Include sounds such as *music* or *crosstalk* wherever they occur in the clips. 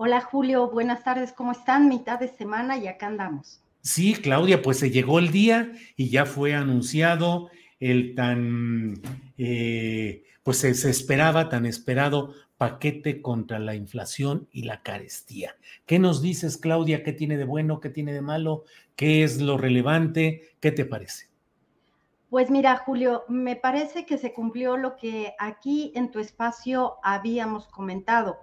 Hola Julio, buenas tardes, ¿cómo están? Mitad de semana y acá andamos. Sí, Claudia, pues se llegó el día y ya fue anunciado el tan, eh, pues se, se, esperaba, tan esperado paquete contra la inflación y la carestía. ¿Qué nos dices, Claudia? ¿Qué tiene de bueno? ¿Qué tiene de malo? ¿Qué es lo relevante? ¿Qué te parece? Pues mira, Julio, me parece que se cumplió lo que aquí en tu espacio habíamos comentado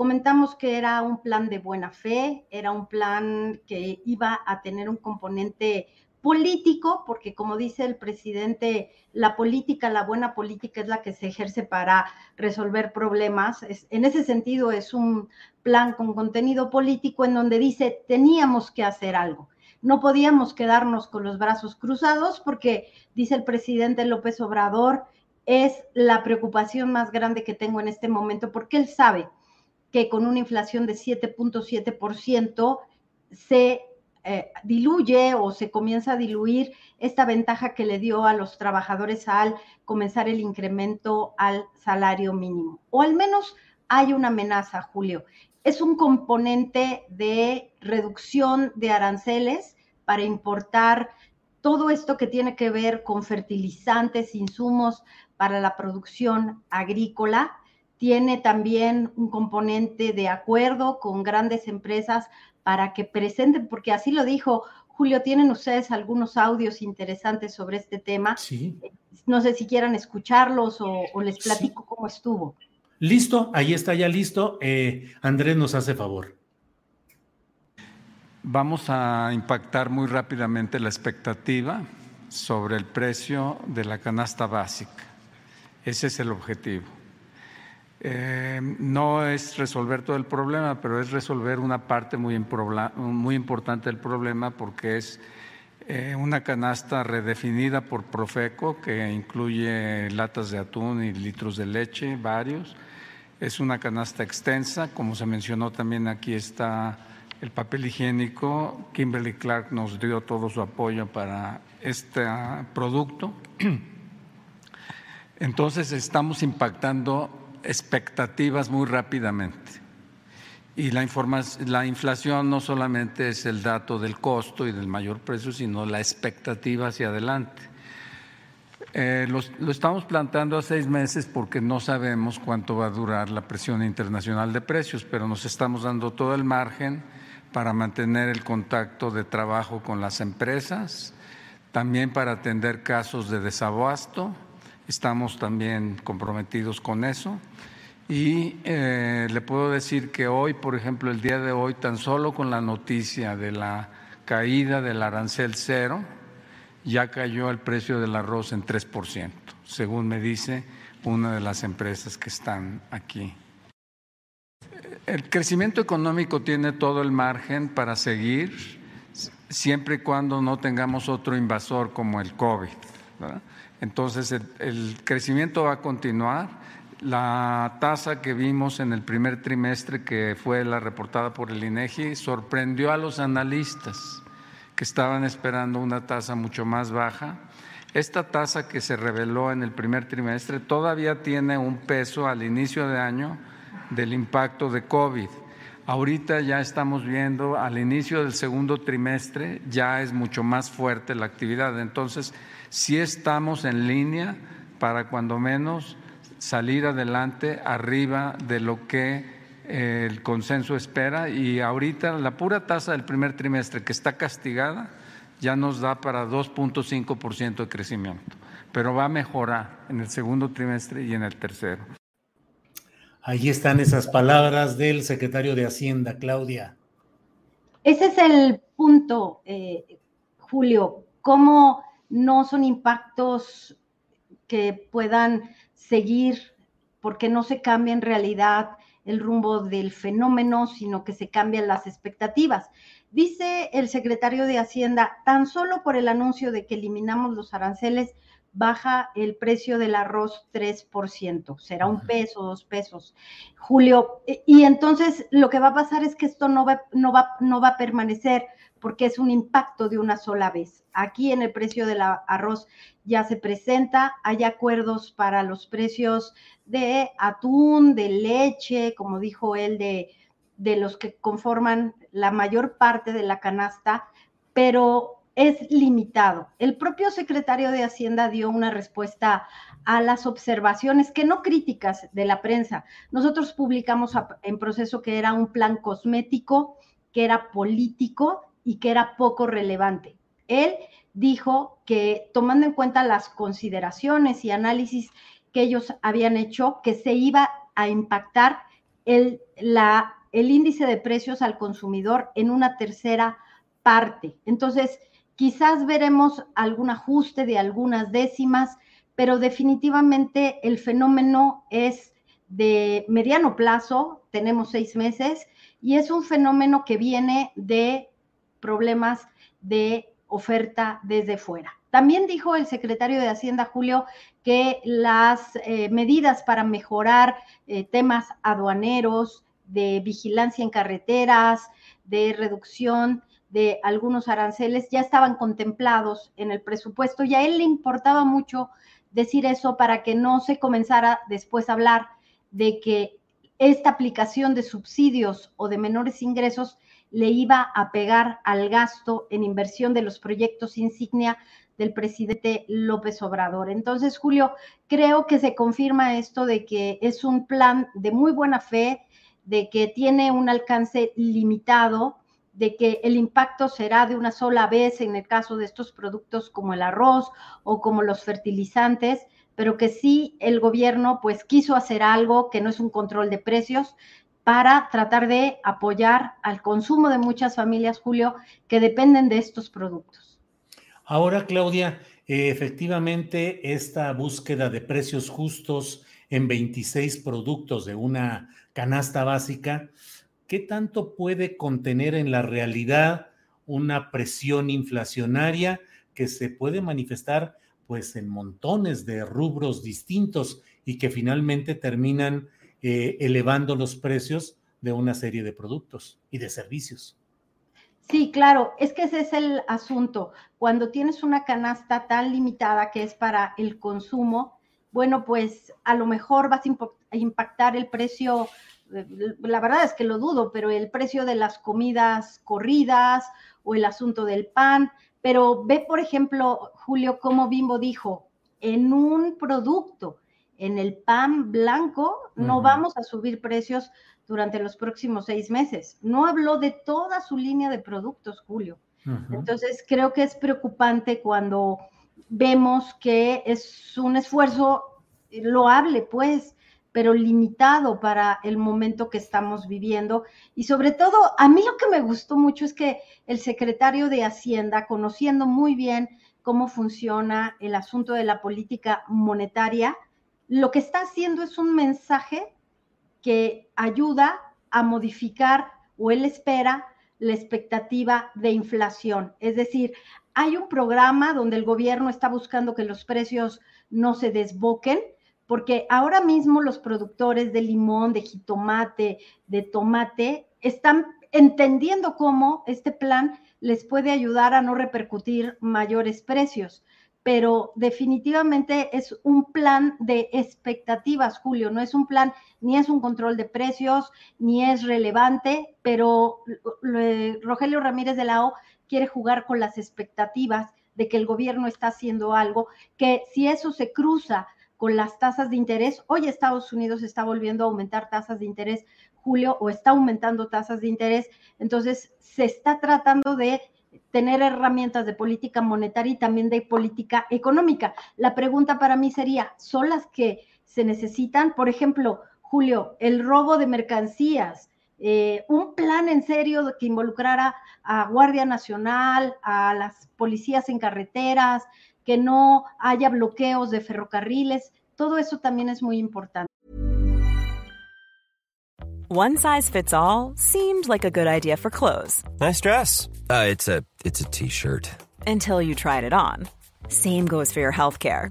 Comentamos que era un plan de buena fe, era un plan que iba a tener un componente político, porque como dice el presidente, la política, la buena política es la que se ejerce para resolver problemas. en ese sentido, es un plan con contenido político en donde dice, teníamos que hacer algo. No podíamos quedarnos con los brazos cruzados porque, dice el presidente López Obrador, es la preocupación más grande que tengo en este momento, porque él sabe que con una inflación de 7.7% se eh, diluye o se comienza a diluir esta ventaja que le dio a los trabajadores al comenzar el incremento al salario mínimo. O al menos hay una amenaza, Julio. Es un componente de reducción de aranceles para importar todo esto que tiene que ver con fertilizantes, insumos para la producción agrícola tiene también un componente de acuerdo con grandes empresas para que presenten, porque así lo dijo Julio, tienen ustedes algunos audios interesantes sobre este tema. Sí. No sé si quieran escucharlos o, o les platico sí. cómo estuvo. Listo, ahí está ya listo. Eh, Andrés nos hace favor. Vamos a impactar muy rápidamente la expectativa sobre el precio de la canasta básica. Ese es el objetivo. Eh, no es resolver todo el problema, pero es resolver una parte muy, importante del problema porque es eh, una canasta redefinida por Profeco que incluye latas de atún y litros de leche, varios. Es una canasta extensa, como se mencionó también aquí está el papel higiénico. Kimberly Clark nos dio todo su apoyo para este producto. *clears throat* Entonces estamos impactando expectativas muy rápidamente. Y la, la, inflación no solamente es el dato del costo y del mayor precio, sino la expectativa hacia adelante. Eh, lo, estamos planteando a seis meses porque no sabemos cuánto va a durar la presión internacional de precios, pero nos estamos dando todo el margen para mantener el contacto de trabajo con las empresas, también para atender casos de desabasto Estamos también comprometidos con eso. Y eh, le puedo decir que hoy, por ejemplo, el día de hoy, tan solo con la noticia de la caída del arancel cero, ya cayó el precio del arroz en 3%, según me dice una de las empresas que están aquí. El crecimiento económico tiene todo el margen para seguir, siempre y cuando no tengamos otro invasor como el COVID. ¿verdad? Entonces, el, crecimiento va a continuar. La tasa que vimos en el primer trimestre, que fue la reportada por el INEGI, sorprendió a los analistas que estaban esperando una tasa mucho más baja. Esta tasa que se reveló en el primer trimestre todavía tiene un peso al inicio de año del impacto de COVID. Ahorita ya estamos viendo al inicio del segundo trimestre ya es mucho más fuerte la actividad. Entonces, sí estamos en línea para cuando menos salir adelante arriba de lo que eh, el consenso espera y ahorita la pura tasa del primer trimestre que está castigada ya nos da para 2.5% de crecimiento, pero va a mejorar en el segundo trimestre y en el tercero. Ahí están esas palabras del secretario de Hacienda, Claudia. Ese es el punto, eh, Julio, cómo no son impactos que puedan seguir porque no se cambia en realidad el rumbo del fenómeno, sino que se cambian las expectativas. Dice el secretario de Hacienda, tan solo por el anuncio de que eliminamos los aranceles, baja el precio del arroz 3%, será un peso, dos pesos. Julio, y entonces lo que va a pasar es que esto no va, no va, no va a permanecer porque es un impacto de una sola vez. Aquí en el precio del arroz ya se presenta, hay acuerdos para los precios de atún, de leche, como dijo él, de, de los que conforman la mayor parte de la canasta, pero es limitado. El propio secretario de Hacienda dio una respuesta a las observaciones, que no críticas de la prensa. Nosotros publicamos en proceso que era un plan cosmético, que era político y que era poco relevante. Él dijo que tomando en cuenta las consideraciones y análisis que ellos habían hecho, que se iba a impactar el, la, el índice de precios al consumidor en una tercera parte. Entonces, quizás veremos algún ajuste de algunas décimas, pero definitivamente el fenómeno es de mediano plazo, tenemos seis meses, y es un fenómeno que viene de problemas de oferta desde fuera. También dijo el secretario de Hacienda, Julio, que las eh, medidas para mejorar eh, temas aduaneros, de vigilancia en carreteras, de reducción de algunos aranceles ya estaban contemplados en el presupuesto y a él le importaba mucho decir eso para que no se comenzara después a hablar de que esta aplicación de subsidios o de menores ingresos le iba a pegar al gasto en inversión de los proyectos insignia del presidente López Obrador. Entonces, Julio, creo que se confirma esto de que es un plan de muy buena fe, de que tiene un alcance limitado, de que el impacto será de una sola vez en el caso de estos productos como el arroz o como los fertilizantes, pero que sí el gobierno pues quiso hacer algo que no es un control de precios, para tratar de apoyar al consumo de muchas familias, Julio, que dependen de estos productos. Ahora, Claudia, efectivamente, esta búsqueda de precios justos en 26 productos de una canasta básica, ¿qué tanto puede contener en la realidad una presión inflacionaria que se puede manifestar pues en montones de rubros distintos y que finalmente terminan eh, elevando los precios de una serie de productos y de servicios. Sí, claro, es que ese es el asunto. Cuando tienes una canasta tan limitada que es para el consumo, bueno, pues a lo mejor vas a impactar el precio, la verdad es que lo dudo, pero el precio de las comidas corridas o el asunto del pan. Pero ve, por ejemplo, Julio, cómo Bimbo dijo, en un producto en el pan blanco no vamos a subir precios durante los próximos seis meses. No habló de toda su línea de productos, Julio. Entonces, creo que es preocupante cuando vemos que es un esfuerzo loable, pues, pero limitado para el momento que estamos viviendo. Y sobre todo, a mí lo que me gustó mucho es que el secretario de Hacienda, conociendo muy bien cómo funciona el asunto de la política monetaria, lo que está haciendo es un mensaje que ayuda a modificar o él espera la expectativa de inflación. Es decir, hay un programa donde el gobierno está buscando que los precios no se desboquen, porque ahora mismo los productores de limón, de jitomate, de tomate, están entendiendo cómo este plan les puede ayudar a no repercutir mayores precios. Pero definitivamente es un plan de expectativas, Julio, no es un plan, ni es un control de precios, ni es relevante, pero Rogelio Ramírez de la O quiere jugar con las expectativas de que el gobierno está haciendo algo, que si eso se cruza con las tasas de interés, hoy Estados Unidos está volviendo a aumentar tasas de interés, Julio, o está aumentando tasas de interés, entonces se está tratando de tener herramientas de política monetaria y también de política económica. La pregunta para mí sería, ¿son las que se necesitan? Por ejemplo, Julio, el robo de mercancías, eh, un plan en serio que involucrara a Guardia Nacional, a las policías en carreteras, que no haya bloqueos de ferrocarriles, todo eso también es muy importante. One size fits all seemed like a good idea for clothes. Nice dress. Uh, it's a it's a t-shirt. Until you tried it on. Same goes for your healthcare.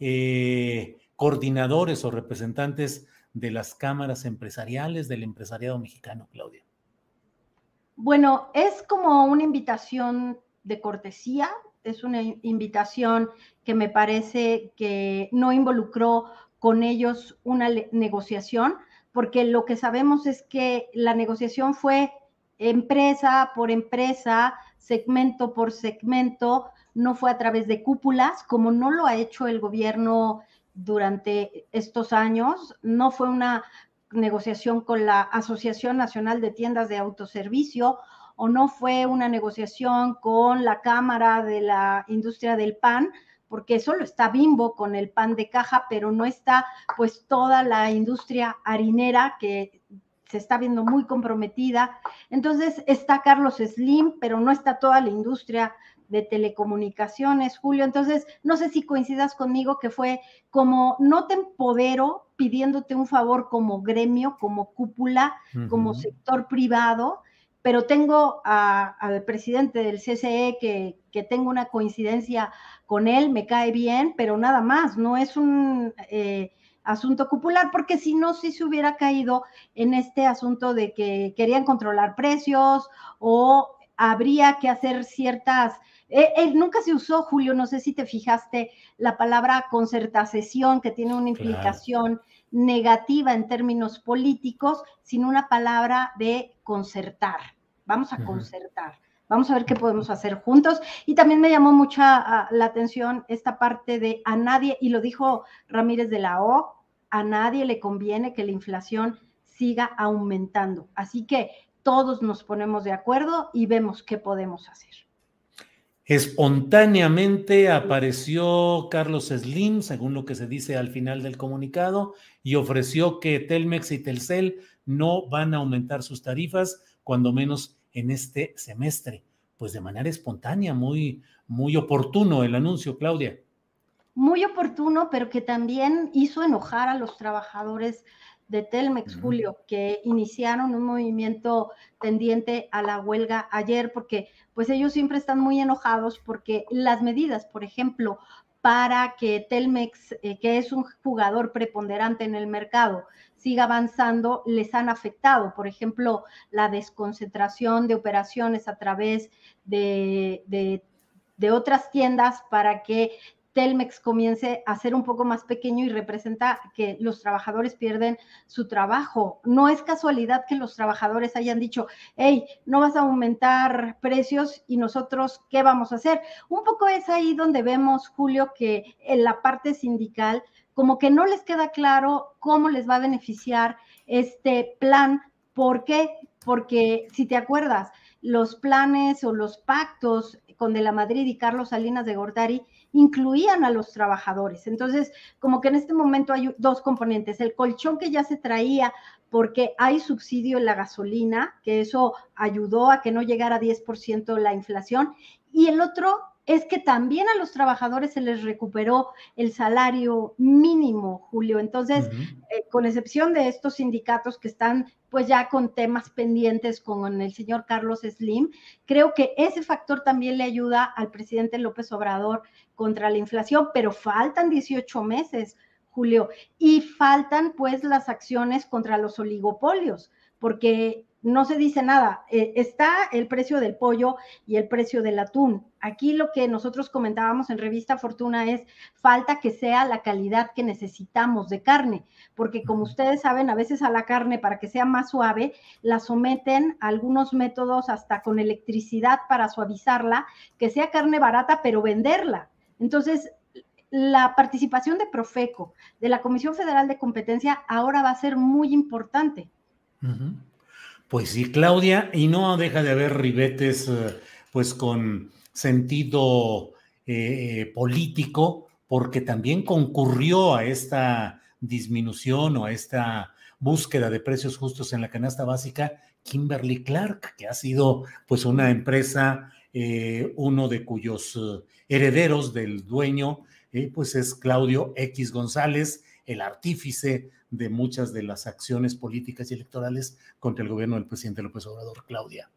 eh, coordinadores o representantes de las cámaras empresariales del empresariado mexicano, Claudia? Bueno, es como una invitación de cortesía, es una invitación que me parece que no involucró con ellos una negociación, porque lo que sabemos es que la negociación fue empresa por empresa, segmento por segmento, no fue a través de cúpulas, como no lo ha hecho el gobierno durante estos años, no fue una negociación con la Asociación Nacional de Tiendas de Autoservicio o no fue una negociación con la Cámara de la Industria del Pan, porque solo está Bimbo con el pan de caja, pero no está pues toda la industria harinera que se está viendo muy comprometida. Entonces está Carlos Slim, pero no está toda la industria de telecomunicaciones, Julio. Entonces, no sé si coincidas conmigo que fue como no te empodero pidiéndote un favor como gremio, como cúpula, como sector privado, pero tengo al presidente del CCE que, que, tengo una coincidencia con él, me cae bien, pero nada más, no es un... Eh, asunto cupular, porque si no, si se hubiera caído en este asunto de que querían controlar precios o habría que hacer ciertas... Eh, eh, nunca se usó, Julio, no sé si te fijaste, la palabra concertación, que tiene una implicación negativa en términos políticos, sino una palabra de concertar. Vamos a concertar. Vamos a ver qué podemos hacer juntos. Y también me llamó mucha ah, la atención esta parte de a nadie, y lo dijo Ramírez de la O, a nadie le conviene que la inflación siga aumentando. Así que todos nos ponemos de acuerdo y vemos qué podemos hacer. Espontáneamente apareció Carlos Slim, según lo que se dice al final del comunicado, y ofreció que Telmex y Telcel no van a aumentar sus tarifas, cuando menos en este semestre. Pues de manera espontánea, muy, muy oportuno el anuncio, Claudia muy oportuno, pero que también hizo enojar a los trabajadores de Telmex, Julio, que iniciaron un movimiento tendiente a la huelga ayer, porque pues ellos siempre están muy enojados porque las medidas, por ejemplo, para que Telmex, eh, que es un jugador preponderante en el mercado, siga avanzando, les han afectado. Por ejemplo, la desconcentración de operaciones a través de, de, de otras tiendas para que Telmex comience a ser un poco más pequeño y representa que los trabajadores pierden su trabajo. No es casualidad que los trabajadores hayan dicho, hey, no vas a aumentar precios y nosotros, ¿qué vamos a hacer? Un poco es ahí donde vemos, Julio, que en la parte sindical, como que no les queda claro cómo les va a beneficiar este plan. ¿Por qué? Porque si te acuerdas, los planes o los pactos con De la Madrid y Carlos Salinas de Gortari incluían a los trabajadores. Entonces, como que en este momento hay dos componentes, el colchón que ya se traía porque hay subsidio en la gasolina, que eso ayudó a que no llegara a 10% la inflación, y el otro es que también a los trabajadores se les recuperó el salario mínimo, Julio. Entonces, eh, con excepción de estos sindicatos que están pues ya con temas pendientes con el señor Carlos Slim, creo que ese factor también le ayuda al presidente López Obrador contra la inflación, pero faltan 18 meses, Julio, y faltan pues las acciones contra los oligopolios, porque no se dice nada. Eh, está el precio del pollo y el precio del atún. Aquí lo que nosotros comentábamos en Revista Fortuna es falta que sea la calidad que necesitamos de carne, porque como ustedes saben, a veces a la carne para que sea más suave, la someten a algunos métodos hasta con electricidad para suavizarla, que sea carne barata, pero venderla. Entonces, la participación de Profeco, de la Comisión Federal de Competencia, ahora va a ser muy importante. Pues sí, Claudia, y no deja de haber ribetes, eh, pues con sentido eh, político, porque también concurrió a esta disminución o a esta búsqueda de precios justos en la canasta básica Kimberly Clark, que ha sido pues una empresa, eh, uno de cuyos herederos del dueño, pues es Claudio X González, el artífice de muchas de las acciones políticas y electorales contra el gobierno del presidente López Obrador, Claudia.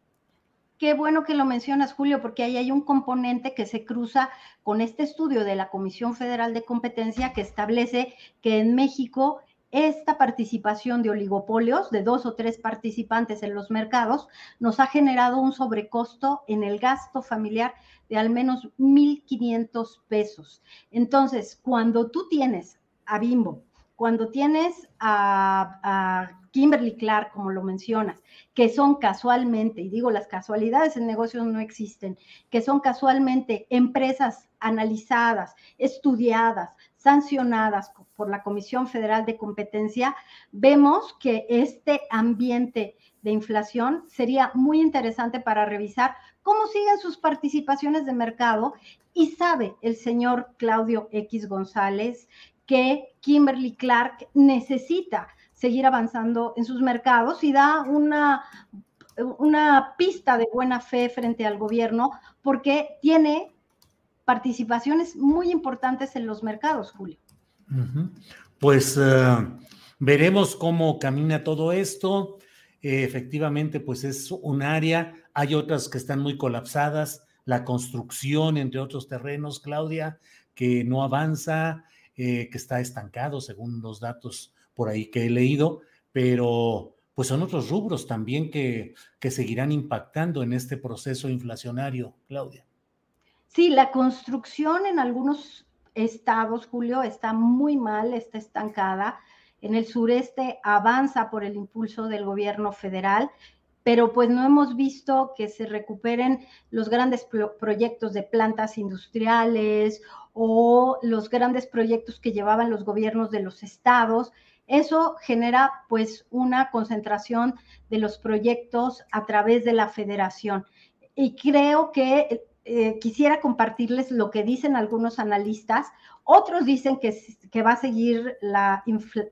Qué bueno que lo mencionas, Julio, porque ahí hay un componente que se cruza con este estudio de la Comisión Federal de Competencia que establece que en México esta participación de oligopolios de dos o tres participantes en los mercados nos ha generado un sobrecosto en el gasto familiar de al menos 1.500 pesos. Entonces, cuando tú tienes a Bimbo, cuando tienes a, Kimberly Clark, como lo mencionas, que son casualmente, y digo, las casualidades en negocios no existen, que son casualmente empresas analizadas, estudiadas, sancionadas por la Comisión Federal de Competencia, vemos que este ambiente de inflación sería muy interesante para revisar cómo siguen sus participaciones de mercado. Y sabe el señor Claudio X González que Kimberly Clark necesita seguir avanzando en sus mercados y da una, una pista de buena fe frente al gobierno porque tiene participaciones muy importantes en los mercados, Julio. Pues eh, veremos cómo camina todo esto. Efectivamente, pues es un área, hay otras que están muy colapsadas, la construcción, entre otros terrenos, Claudia, que no avanza, eh, que está estancado según los datos por ahí que he leído, pero pues son otros rubros también que, que seguirán impactando en este proceso inflacionario, Claudia. Sí, la construcción en algunos estados, Julio, está muy mal, está estancada. En el sureste avanza por el impulso del gobierno federal, pero pues no hemos visto que se recuperen los grandes proyectos de plantas industriales o los grandes proyectos que llevaban los gobiernos de los estados. Eso genera pues una concentración de los proyectos a través de la federación. Y creo que eh, quisiera compartirles lo que dicen algunos analistas. Otros dicen que, que va a seguir la,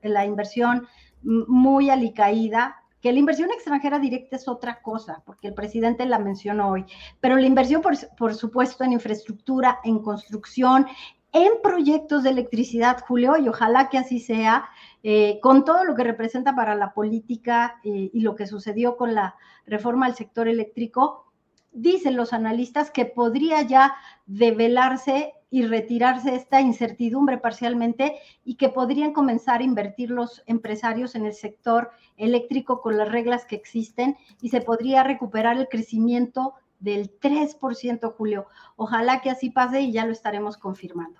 la inversión muy alicaída, que la inversión extranjera directa es otra cosa, porque el presidente la mencionó hoy, pero la inversión, por, supuesto, en infraestructura, en construcción, en proyectos de electricidad, Julio, y ojalá que así sea, eh, con todo lo que representa para la política eh, y lo que sucedió con la reforma al sector eléctrico, dicen los analistas que podría ya develarse y retirarse esta incertidumbre parcialmente y que podrían comenzar a invertir los empresarios en el sector eléctrico con las reglas que existen y se podría recuperar el crecimiento del 3%, Julio. Ojalá que así pase y ya lo estaremos confirmando.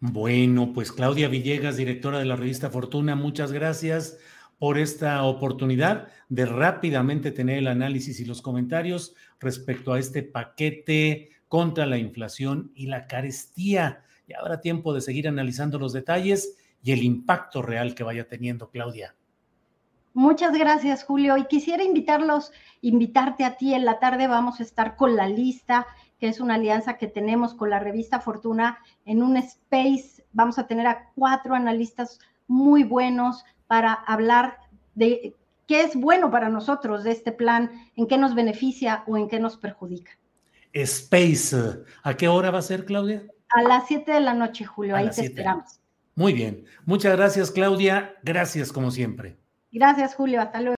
Bueno, pues Claudia Villegas, directora de la revista Fortuna, muchas gracias por esta oportunidad de rápidamente tener el análisis y los comentarios respecto a este paquete contra la inflación y la carestía. Ya habrá tiempo de seguir analizando los detalles y el impacto real que vaya teniendo, Claudia. Muchas gracias, Julio. Y quisiera invitarlos, invitarte a ti. En la tarde vamos a estar con la lista que es una alianza que tenemos con la revista Fortuna en un space. Vamos a tener a cuatro analistas muy buenos para hablar de qué es bueno para nosotros de este plan, en qué nos beneficia o en qué nos perjudica. Space, ¿a qué hora va a ser, Claudia? A las 7 de la noche, Julio, ahí te esperamos. Muy bien, muchas gracias, Claudia. Gracias, como siempre. Gracias, Julio. Hasta luego.